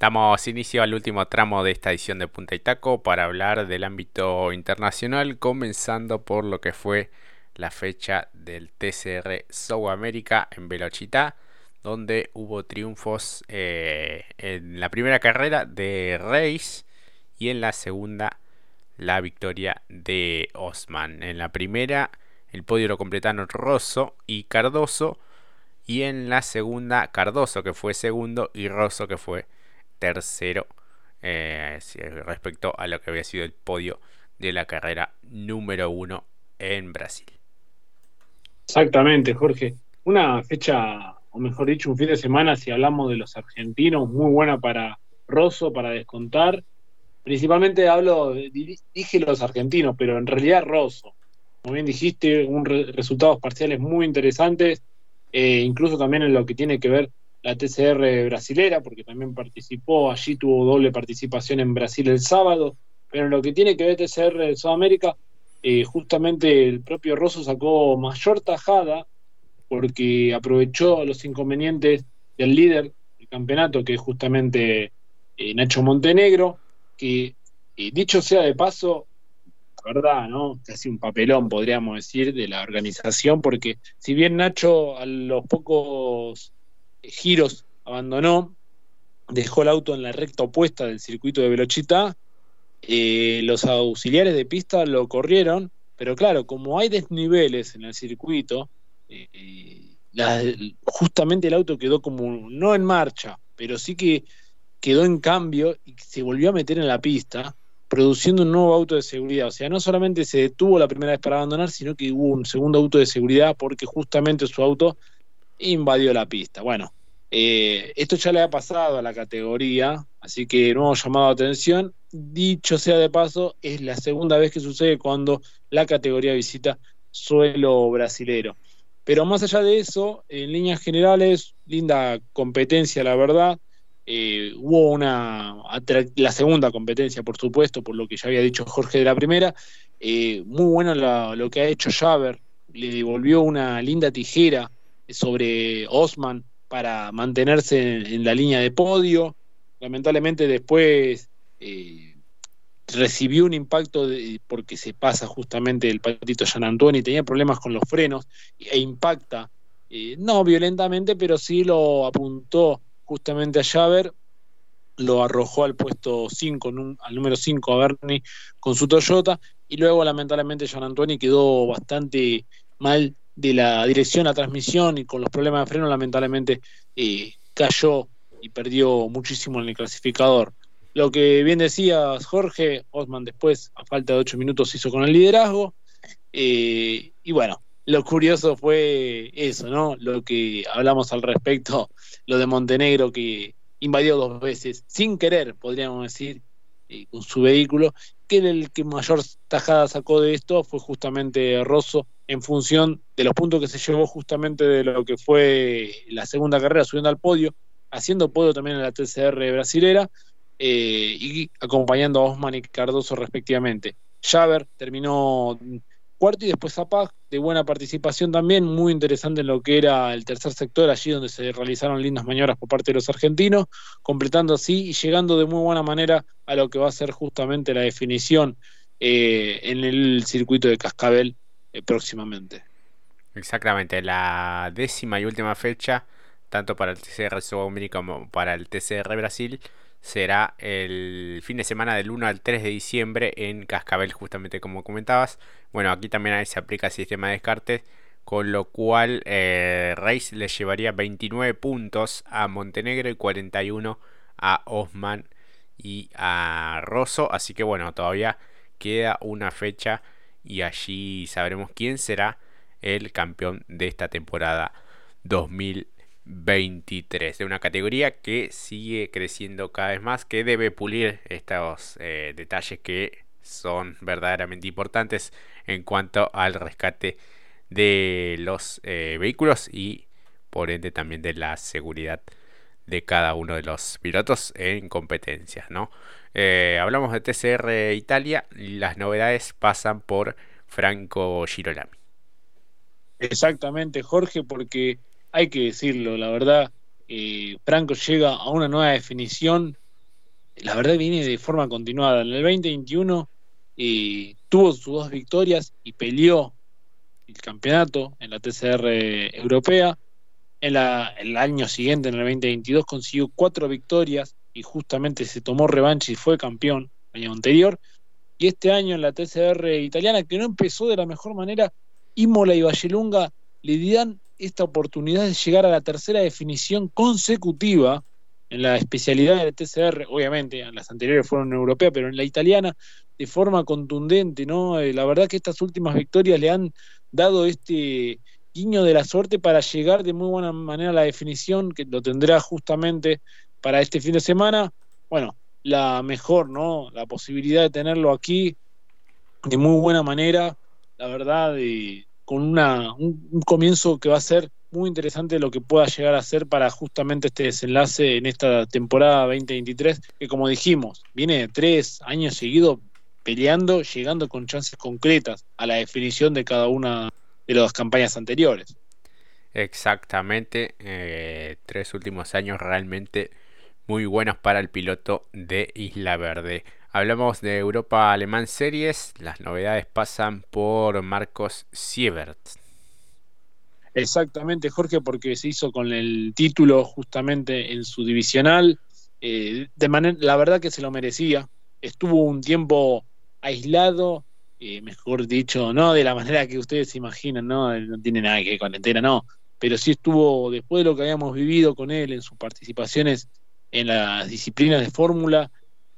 Damos inicio al último tramo de esta edición de Punta y Taco para hablar del ámbito internacional, comenzando por lo que fue la fecha del TCR South America en Velochita, donde hubo triunfos eh, en la primera carrera de Reis y en la segunda la victoria de Osman. En la primera el podio lo completaron Rosso y Cardoso y en la segunda Cardoso que fue segundo y Rosso que fue tercero eh, respecto a lo que había sido el podio de la carrera número uno en Brasil. Exactamente, Jorge. Una fecha, o mejor dicho, un fin de semana, si hablamos de los argentinos, muy buena para Rosso, para descontar. Principalmente hablo, dije los argentinos, pero en realidad Rosso. Como bien dijiste, un resultados parciales muy interesantes, eh, incluso también en lo que tiene que ver la TCR brasilera, porque también participó, allí tuvo doble participación en Brasil el sábado, pero en lo que tiene que ver TCR de Sudamérica, eh, justamente el propio Rosso sacó mayor tajada porque aprovechó los inconvenientes del líder del campeonato, que es justamente eh, Nacho Montenegro, que eh, dicho sea de paso, la verdad, ¿no? Casi un papelón, podríamos decir, de la organización, porque si bien Nacho a los pocos giros abandonó, dejó el auto en la recta opuesta del circuito de Velochita, eh, los auxiliares de pista lo corrieron, pero claro, como hay desniveles en el circuito, eh, justamente el auto quedó como no en marcha, pero sí que quedó en cambio y se volvió a meter en la pista, produciendo un nuevo auto de seguridad. O sea, no solamente se detuvo la primera vez para abandonar, sino que hubo un segundo auto de seguridad porque justamente su auto invadió la pista. Bueno, eh, esto ya le ha pasado a la categoría, así que no hemos llamado atención. Dicho sea de paso, es la segunda vez que sucede cuando la categoría visita suelo brasilero. Pero más allá de eso, en líneas generales, linda competencia, la verdad. Eh, hubo una, la segunda competencia, por supuesto, por lo que ya había dicho Jorge de la primera. Eh, muy bueno lo que ha hecho Javer, le devolvió una linda tijera sobre Osman para mantenerse en, la línea de podio. Lamentablemente después eh, recibió un impacto porque se pasa justamente el patito Jean Antoni, tenía problemas con los frenos e impacta, eh, no violentamente, pero sí lo apuntó justamente a Javer, lo arrojó al puesto 5, al número 5 a Bernie con su Toyota, y luego lamentablemente Jean Antoni quedó bastante mal de la dirección a transmisión y con los problemas de freno, lamentablemente eh, cayó y perdió muchísimo en el clasificador. Lo que bien decías, Jorge, Osman después, a falta de ocho minutos, hizo con el liderazgo. Eh, y bueno, lo curioso fue eso, ¿no? Lo que hablamos al respecto, lo de Montenegro que invadió dos veces, sin querer, podríamos decir, eh, con su vehículo, que el que mayor tajada sacó de esto fue justamente Rosso, en función de los puntos que se llevó justamente de lo que fue la segunda carrera, subiendo al podio, haciendo podio también en la TCR brasilera eh, y acompañando a Osman y Cardoso respectivamente. Javer terminó cuarto y después Zapag, de buena participación también, muy interesante en lo que era el tercer sector, allí donde se realizaron lindas maniobras por parte de los argentinos, completando así y llegando de muy buena manera a lo que va a ser justamente la definición eh, en el circuito de Cascabel eh, próximamente. Exactamente, la décima y última fecha, tanto para el TCR Sudamérica como para el TCR Brasil, será el fin de semana del 1 al 3 de diciembre en Cascabel, justamente como comentabas. Bueno, aquí también se aplica el sistema de descartes, con lo cual eh, Reis le llevaría 29 puntos a Montenegro y 41 a Osman y a Rosso. Así que bueno, todavía queda una fecha y allí sabremos quién será el campeón de esta temporada 2023 de una categoría que sigue creciendo cada vez más que debe pulir estos eh, detalles que son verdaderamente importantes en cuanto al rescate de los eh, vehículos y por ende también de la seguridad de cada uno de los pilotos en competencias, ¿no? Eh, hablamos de TCR Italia las novedades pasan por Franco Girolami. Exactamente, Jorge, porque hay que decirlo, la verdad, eh, Franco llega a una nueva definición la verdad viene de forma continuada. En el 2021 eh, tuvo sus dos victorias y peleó el campeonato en la TCR europea. En el año siguiente, en el 2022, consiguió cuatro victorias y justamente se tomó revancha y fue campeón el año anterior. Y este año en la TCR italiana, que no empezó de la mejor manera, Imola y Vallelunga le dan esta oportunidad de llegar a la tercera definición consecutiva en la especialidad del TCR, obviamente, en las anteriores fueron europeas, pero en la italiana de forma contundente, ¿no? Eh, la verdad que estas últimas victorias le han dado este de la suerte para llegar de muy buena manera a la definición, que lo tendrá justamente para este fin de semana. Bueno, la mejor, ¿no? La posibilidad de tenerlo aquí de muy buena manera, la verdad, y con una, un comienzo que va a ser muy interesante lo que pueda llegar a ser para justamente este desenlace en esta temporada 2023, que como dijimos, viene tres años seguidos peleando, llegando con chances concretas a la definición de cada una de las campañas anteriores. Exactamente, eh, tres últimos años realmente muy buenos para el piloto de Isla Verde. Hablamos de Europa Alemán Series, las novedades pasan por Marcos Siebert. Exactamente, Jorge, porque se hizo con el título justamente en su divisional. Eh, de manera, la verdad que se lo merecía. Estuvo un tiempo aislado, eh, mejor dicho, no de la manera que ustedes se imaginan, no, no tiene nada que ver con entera, no. Pero sí estuvo, después de lo que habíamos vivido con él en sus participaciones en las disciplinas de fórmula,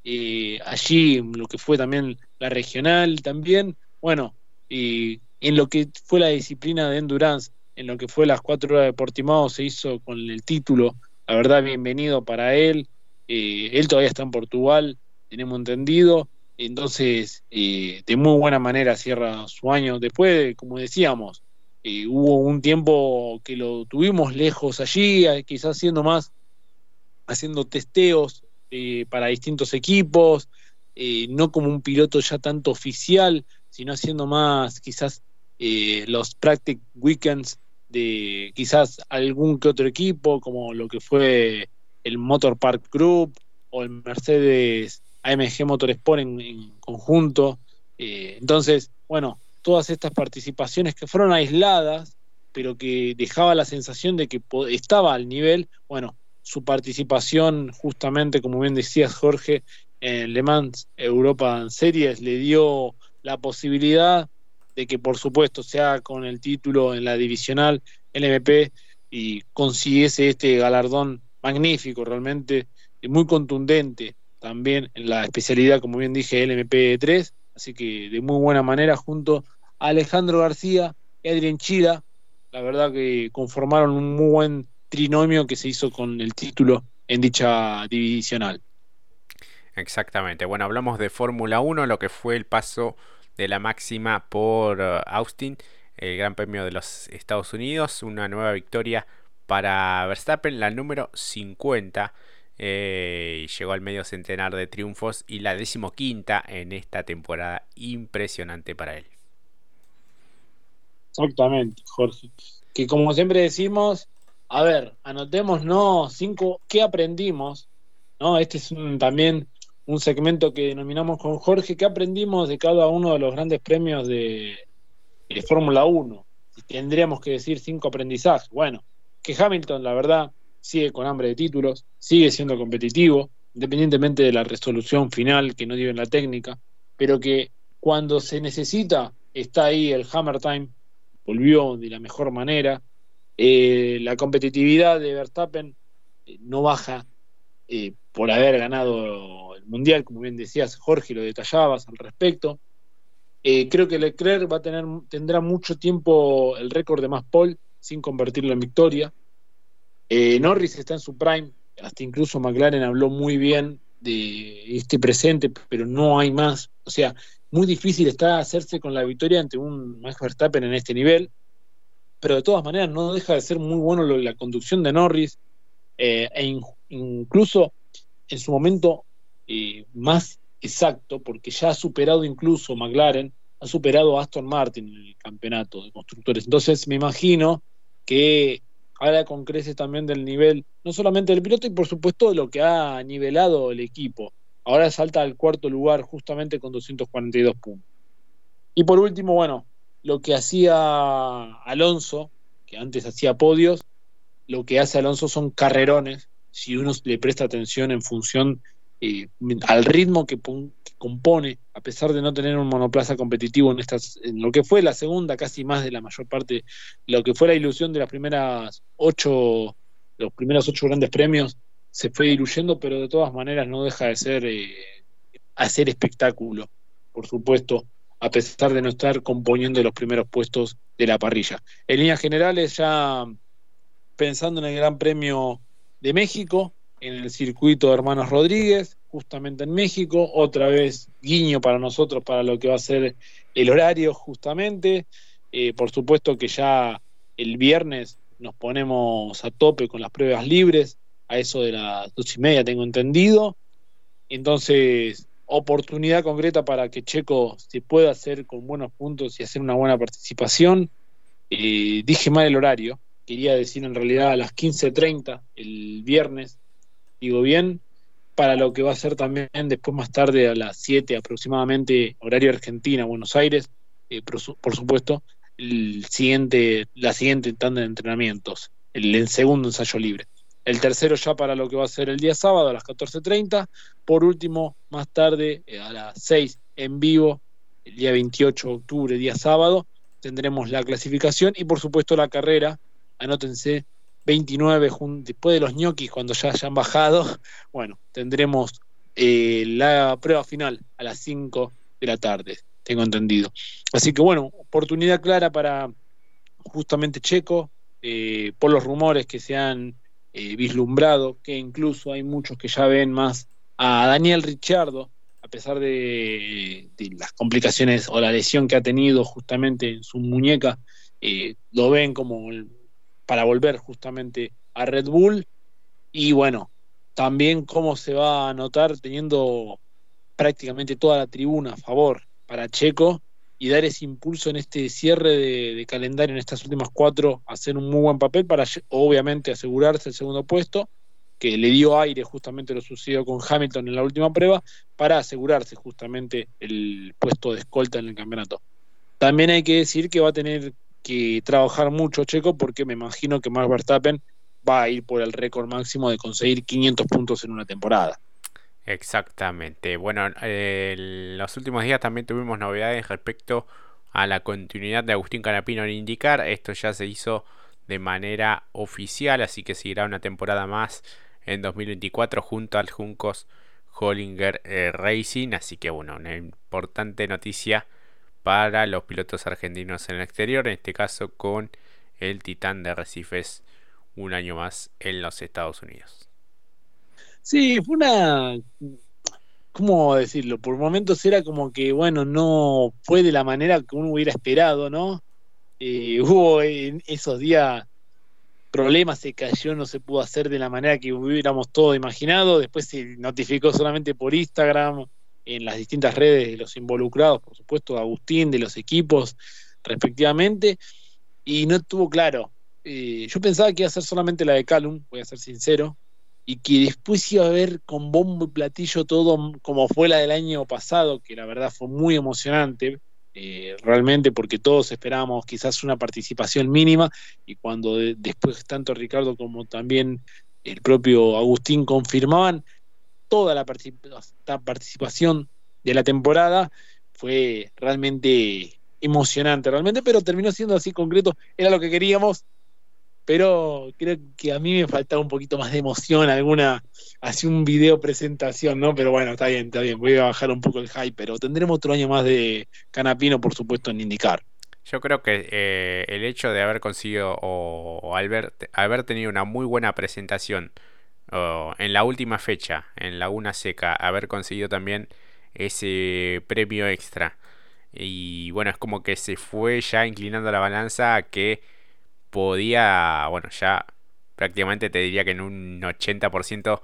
eh, allí lo que fue también la regional también, bueno, y en lo que fue la disciplina de endurance, en lo que fue las cuatro horas de Portimao se hizo con el título. La verdad, bienvenido para él. Eh, él todavía está en Portugal, tenemos entendido. Entonces, eh, de muy buena manera cierra su año. Después, como decíamos, eh, hubo un tiempo que lo tuvimos lejos allí, quizás haciendo más, haciendo testeos para distintos equipos, no como un piloto ya tanto oficial, sino haciendo más quizás los practice weekends de quizás algún que otro equipo, como lo que fue el Motor Park Group o el Mercedes AMG Motorsport en, en conjunto. Eh, entonces, bueno, todas estas participaciones que fueron aisladas, pero que dejaba la sensación de que estaba al nivel, bueno, su participación justamente, como bien decías Jorge, en Le Mans Europa Series le dio la posibilidad de que por supuesto sea con el título en la divisional LMP y consiguiese este galardón magnífico, realmente muy contundente también en la especialidad, como bien dije, LMP3, así que de muy buena manera junto a Alejandro García y Adrián Chida, la verdad que conformaron un muy buen trinomio que se hizo con el título en dicha divisional. Exactamente, bueno, hablamos de Fórmula 1, lo que fue el paso de la máxima por uh, Austin, el Gran Premio de los Estados Unidos, una nueva victoria para Verstappen, la número 50. Eh, llegó al medio centenar de triunfos y la decimoquinta en esta temporada impresionante para él. Exactamente, Jorge. Que como siempre decimos, a ver, anotemos, no, cinco, ¿qué aprendimos? ¿No? Este es también un segmento que denominamos con Jorge, ¿qué aprendimos de cada uno de los grandes premios de, Fórmula 1? Y tendríamos que decir cinco aprendizajes. Bueno, que Hamilton, la verdad, sigue con hambre de títulos, sigue siendo competitivo, independientemente de la resolución final que no dio en la técnica, pero que cuando se necesita está ahí el Hammer Time, volvió de la mejor manera. Eh, la competitividad de Verstappen eh, no baja eh, por haber ganado el Mundial, como bien decías, Jorge, lo detallabas al respecto. Creo que Leclerc va a tener, tendrá mucho tiempo el récord de más pole sin convertirlo en victoria. Eh, Norris está en su prime, hasta incluso McLaren habló muy bien de este presente, pero no hay más. O sea, muy difícil está hacerse con la victoria ante un Max Verstappen en este nivel, pero de todas maneras no deja de ser muy bueno la conducción de Norris e incluso en su momento eh, más exacto, porque ya ha superado incluso McLaren, ha superado Aston Martin en el campeonato de constructores. Entonces me imagino que habla con creces también del nivel, no solamente del piloto y por supuesto de lo que ha nivelado el equipo. ahora salta al cuarto lugar justamente con 242 puntos. Y por último, bueno, lo que hacía Alonso, que antes hacía podios, lo que hace Alonso son carrerones, si uno le presta atención en función eh, al ritmo que, compone, a pesar de no tener un monoplaza competitivo en, estas, en lo que fue la segunda, casi más de la mayor parte, lo que fue la ilusión de las primeras ocho, los primeros ocho grandes premios, se fue diluyendo, pero de todas maneras no deja de ser eh, hacer espectáculo, por supuesto, a pesar de no estar componiendo los primeros puestos de la parrilla. En líneas generales, ya pensando en el Gran Premio de México, en el circuito de Hermanos Rodríguez, justamente en México, otra vez guiño para nosotros para lo que va a ser el horario justamente. Eh, por supuesto que ya el viernes nos ponemos a tope con las pruebas libres, a eso de las dos y media tengo entendido. Entonces, oportunidad concreta para que Checo se pueda hacer con buenos puntos y hacer una buena participación. Eh, dije mal el horario, quería decir en realidad a las 15.30 el viernes, digo bien, para lo que va a ser también después más tarde a las 7 aproximadamente, horario Argentina, Buenos Aires, eh, por, supuesto, el siguiente, la siguiente tanda de entrenamientos, el segundo ensayo libre. El tercero ya para lo que va a ser el día sábado a las 14.30, por último, más tarde eh, a las 6 en vivo, el día 28 de octubre, día sábado, tendremos la clasificación y por supuesto la carrera, anótense, 29, después de los ñoquis, cuando ya hayan bajado, bueno, tendremos eh, la prueba final a las 5 de la tarde, tengo entendido. Así que bueno, oportunidad clara para justamente Checo, eh, por los rumores que se han eh, vislumbrado, que incluso hay muchos que ya ven más a Daniel Ricciardo, a pesar de, las complicaciones o la lesión que ha tenido justamente en su muñeca, eh, lo ven como para volver justamente a Red Bull. Y bueno, también cómo se va a notar teniendo prácticamente toda la tribuna a favor para Checo y dar ese impulso en este cierre de, calendario en estas últimas cuatro, hacer un muy buen papel para obviamente asegurarse el segundo puesto, que le dio aire justamente lo sucedió con Hamilton en la última prueba, para asegurarse justamente el puesto de escolta en el campeonato. También hay que decir que va a tener que trabajar mucho Checo porque me imagino que Max Verstappen va a ir por el récord máximo de conseguir 500 puntos en una temporada. Exactamente. Bueno, en los últimos días también tuvimos novedades respecto a la continuidad de Agustín Canapino en indicar. Esto ya se hizo de manera oficial, así que seguirá una temporada más en 2024 junto al Juncos Hollinger eh, Racing. Así que bueno, una importante noticia para los pilotos argentinos en el exterior, en este caso con el Titán de Recifes un año más en los Estados Unidos. Sí, fue una. ¿Cómo decirlo? Por momentos era como que, bueno, no fue de la manera que uno hubiera esperado, ¿no? Eh, hubo en esos días problemas, se cayó, no se pudo hacer de la manera que hubiéramos todo imaginado. Después se notificó solamente por Instagram, en las distintas redes de los involucrados, por supuesto, Agustín, de los equipos, respectivamente, y no estuvo claro. Eh, yo pensaba que iba a ser solamente la de Calum, voy a ser sincero, y que después iba a ver con bombo y platillo todo como fue la del año pasado, que la verdad fue muy emocionante, eh, realmente porque todos esperábamos quizás una participación mínima y cuando después tanto Ricardo como también el propio Agustín confirmaban toda la, participación de la temporada, fue realmente emocionante, realmente, pero terminó siendo así concreto, era lo que queríamos, pero creo que a mí me faltaba un poquito más de emoción, alguna, así un video presentación, ¿no? Pero bueno, está bien, está bien, voy a bajar un poco el hype, pero tendremos otro año más de Canapino, por supuesto, en indicar. Yo creo que eh, el hecho de haber conseguido o, haber, haber, tenido una muy buena presentación en la última fecha, en Laguna Seca, haber conseguido también ese premio extra. Y bueno, es como que se fue ya inclinando la balanza a que podía, bueno, ya prácticamente te diría que en un 80%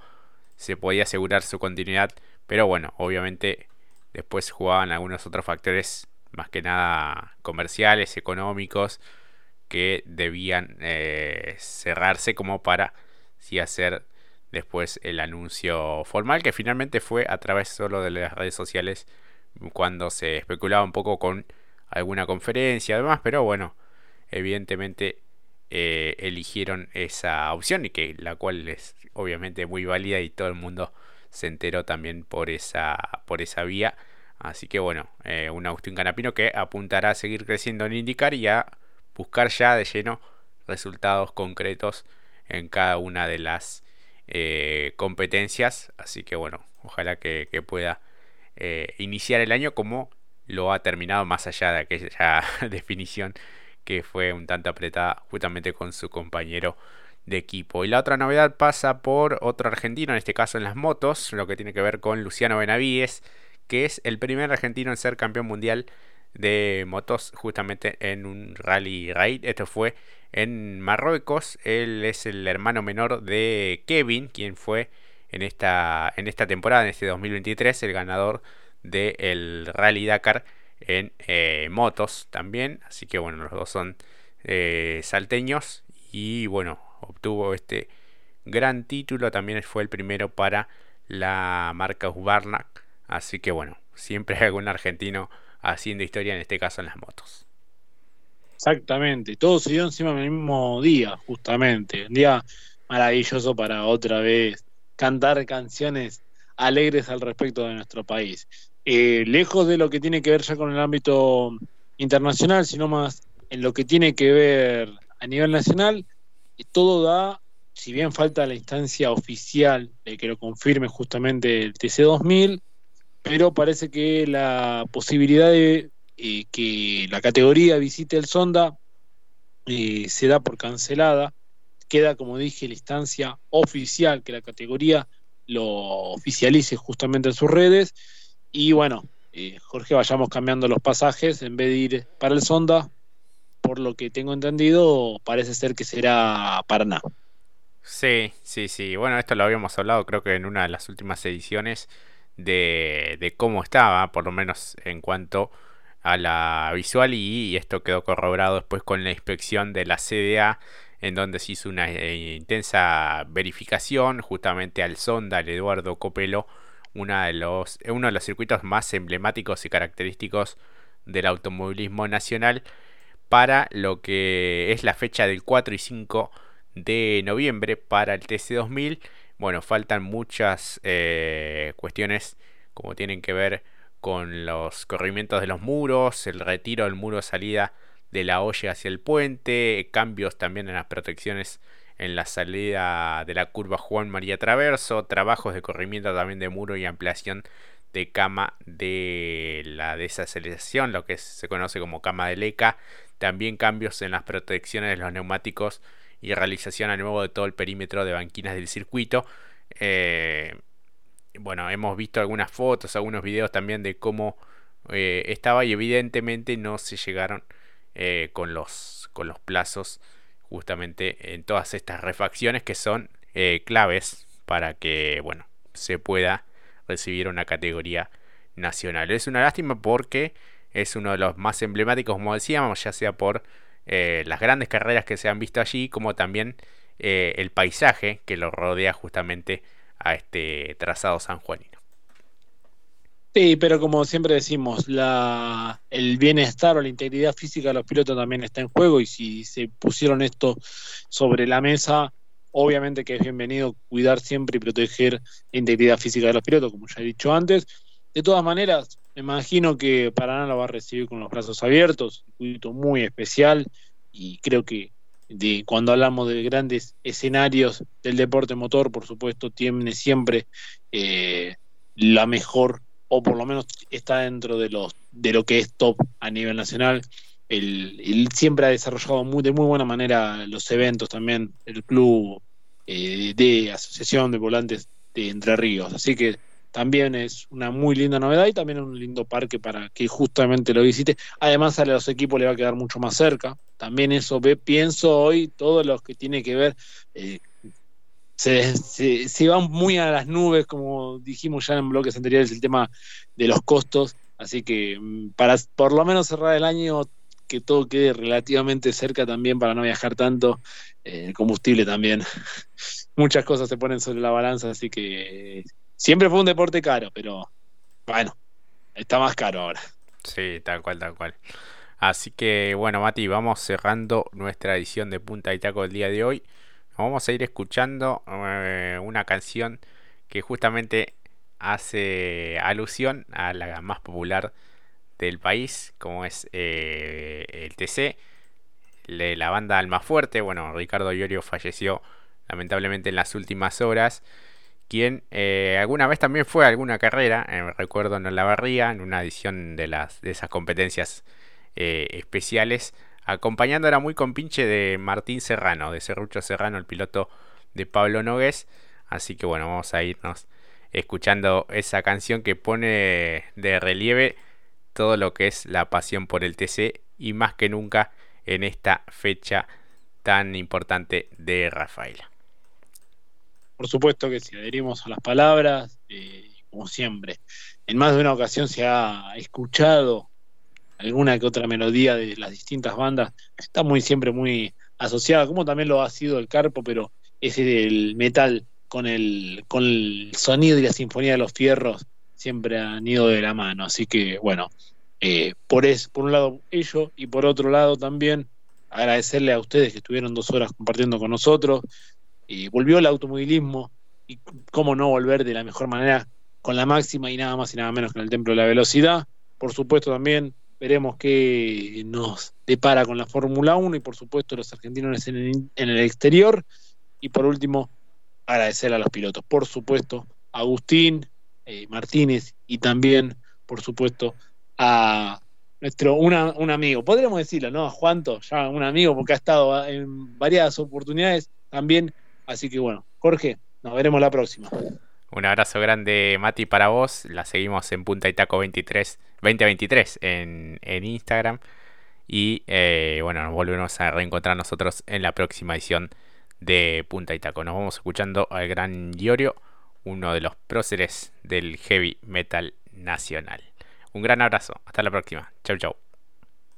se podía asegurar su continuidad, pero bueno, obviamente después jugaban algunos otros factores más que nada comerciales, económicos, que debían eh, cerrarse como para sí hacer después el anuncio formal que finalmente fue a través solo de las redes sociales cuando se especulaba un poco con alguna conferencia además, pero bueno, evidentemente eh, eligieron esa opción y que la cual es obviamente muy válida y todo el mundo se enteró también por esa, por esa vía. Así que bueno, eh, un Agustín Canapino que apuntará a seguir creciendo en indicar y a buscar ya de lleno resultados concretos en cada una de las eh, competencias. Así que bueno, ojalá que, pueda eh, iniciar el año como lo ha terminado más allá de aquella definición que fue un tanto apretada justamente con su compañero de equipo. Y la otra novedad pasa por otro argentino, en este caso en las motos, lo que tiene que ver con Luciano Benavides, que es el primer argentino en ser campeón mundial de motos justamente en un rally raid. Esto fue en Marruecos. Él es el hermano menor de Kevin, quien fue en esta, en esta temporada, en este 2023, el ganador del Rally Dakar en eh, motos también. Así que bueno, los dos son eh, salteños y bueno, obtuvo este gran título. También fue el primero para la marca Husqvarna. Así que bueno, siempre hay algún argentino haciendo historia, en este caso en las motos. Exactamente, todo se dio encima del mismo día, justamente. Un día maravilloso para otra vez cantar canciones alegres al respecto de nuestro país. Eh, lejos de lo que tiene que ver ya con el ámbito internacional, sino más en lo que tiene que ver a nivel nacional, todo da, si bien falta la instancia oficial de que lo confirme justamente el TC2000, pero parece que la posibilidad de eh, que la categoría visite el Sonda eh, se da por cancelada. Queda, como dije, la instancia oficial, que la categoría lo oficialice justamente en sus redes. Y bueno, eh, Jorge, vayamos cambiando los pasajes en vez de ir para el Sonda. Por lo que tengo entendido, parece ser que será Paraná. Sí, sí, sí. Bueno, esto lo habíamos hablado creo que en una de las últimas ediciones de, cómo estaba, por lo menos en cuanto la visual y, esto quedó corroborado después con la inspección de la CDA en donde se hizo una eh, intensa verificación justamente al sonda, al Eduardo Copelo, de los, uno de los circuitos más emblemáticos y característicos del automovilismo nacional para lo que es la fecha del 4 y 5 de noviembre para el TC2000. Bueno, faltan muchas eh, cuestiones como tienen que ver con los corrimientos de los muros, el retiro del muro de salida de la olla hacia el puente, cambios también en las protecciones en la salida de la curva Juan María Traverso, trabajos de corrimiento también de muro y ampliación de cama de la desaceleración, lo que se conoce como cama de leca, también cambios en las protecciones de los neumáticos y realización a nuevo de todo el perímetro de banquinas del circuito. Eh, bueno, hemos visto algunas fotos, algunos videos también de cómo eh, estaba y evidentemente no se llegaron eh, con, los, con los plazos justamente en todas estas refacciones que son eh, claves para que, bueno, se pueda recibir una categoría nacional. Es una lástima porque es uno de los más emblemáticos, como decíamos, ya sea por las grandes carreras que se han visto allí, como también el paisaje que lo rodea justamente a este trazado sanjuanino. Sí, pero como siempre decimos, la, el bienestar o la integridad física de los pilotos también está en juego y si se pusieron esto sobre la mesa, obviamente que es bienvenido cuidar siempre y proteger la integridad física de los pilotos, como ya he dicho antes. De todas maneras, me imagino que Paraná lo va a recibir con los brazos abiertos, un circuito muy especial y creo que de cuando hablamos de grandes escenarios del deporte motor, por supuesto, tiene siempre eh, la mejor, o por lo menos está dentro de los de lo que es top a nivel nacional. Él, siempre ha desarrollado muy, de muy buena manera los eventos también, el club eh, de asociación de volantes de Entre Ríos. Así que también es una muy linda novedad y también un lindo parque para que justamente lo visite. Además a los equipos le va a quedar mucho más cerca. También eso ve, pienso hoy, todo lo que tiene que ver, eh, se, se, van muy a las nubes, como dijimos ya en bloques anteriores, el tema de los costos. Así que mm, para por lo menos cerrar el año, que todo quede relativamente cerca también para no viajar tanto, eh, el combustible también muchas cosas se ponen sobre la balanza, así que siempre fue un deporte caro, pero bueno, está más caro ahora. Sí, tal cual, tal cual. Así que bueno, Mati, vamos cerrando nuestra edición de Punta y Taco del día de hoy. Vamos a ir escuchando eh, una canción que justamente hace alusión a la más popular del país, como es eh, el TC, de la banda Alma Fuerte. Bueno, Ricardo Iorio falleció lamentablemente en las últimas horas. Quien eh, alguna vez también fue a alguna carrera, eh, recuerdo en la barría, en una edición de, las, de esas competencias especiales, acompañando era muy compinche de Martín Serrano, de Serrucho Serrano, el piloto de Pablo Nogués. Así que bueno, vamos a irnos escuchando esa canción que pone de relieve todo lo que es la pasión por el TC y más que nunca en esta fecha tan importante de Rafaela. Por supuesto que si adherimos a las palabras, eh, como siempre, en más de una ocasión se ha escuchado alguna que otra melodía de las distintas bandas, está muy siempre muy asociada, como también lo ha sido el Carpo, pero ese del metal con el, con el sonido y la sinfonía de los fierros siempre han ido de la mano. Así que, bueno, eh, por, es, por un lado ello y por otro lado también agradecerle a ustedes que estuvieron dos horas compartiendo con nosotros. Y volvió el automovilismo y cómo no volver de la mejor manera con la máxima y nada más y nada menos que en el Templo de la Velocidad. Por supuesto también veremos qué nos depara con la Fórmula 1 y por supuesto los argentinos en el, en el exterior. Y por último, agradecer a los pilotos. Por supuesto, Agustín eh, Martínez y también, por supuesto, a nuestro un amigo, podríamos decirlo, ¿no? A Juanto, ya un amigo, porque ha estado en varias oportunidades también. Así que bueno, Jorge, nos veremos la próxima. Un abrazo grande, Mati, para vos. La seguimos en Punta y Taco 23, 2023 en, Instagram. Y eh, bueno, nos volvemos a reencontrar nosotros en la próxima edición de Punta y Taco. Nos vamos escuchando al gran Diorio, uno de los próceres del heavy metal nacional. Un gran abrazo, hasta la próxima. Chau chau.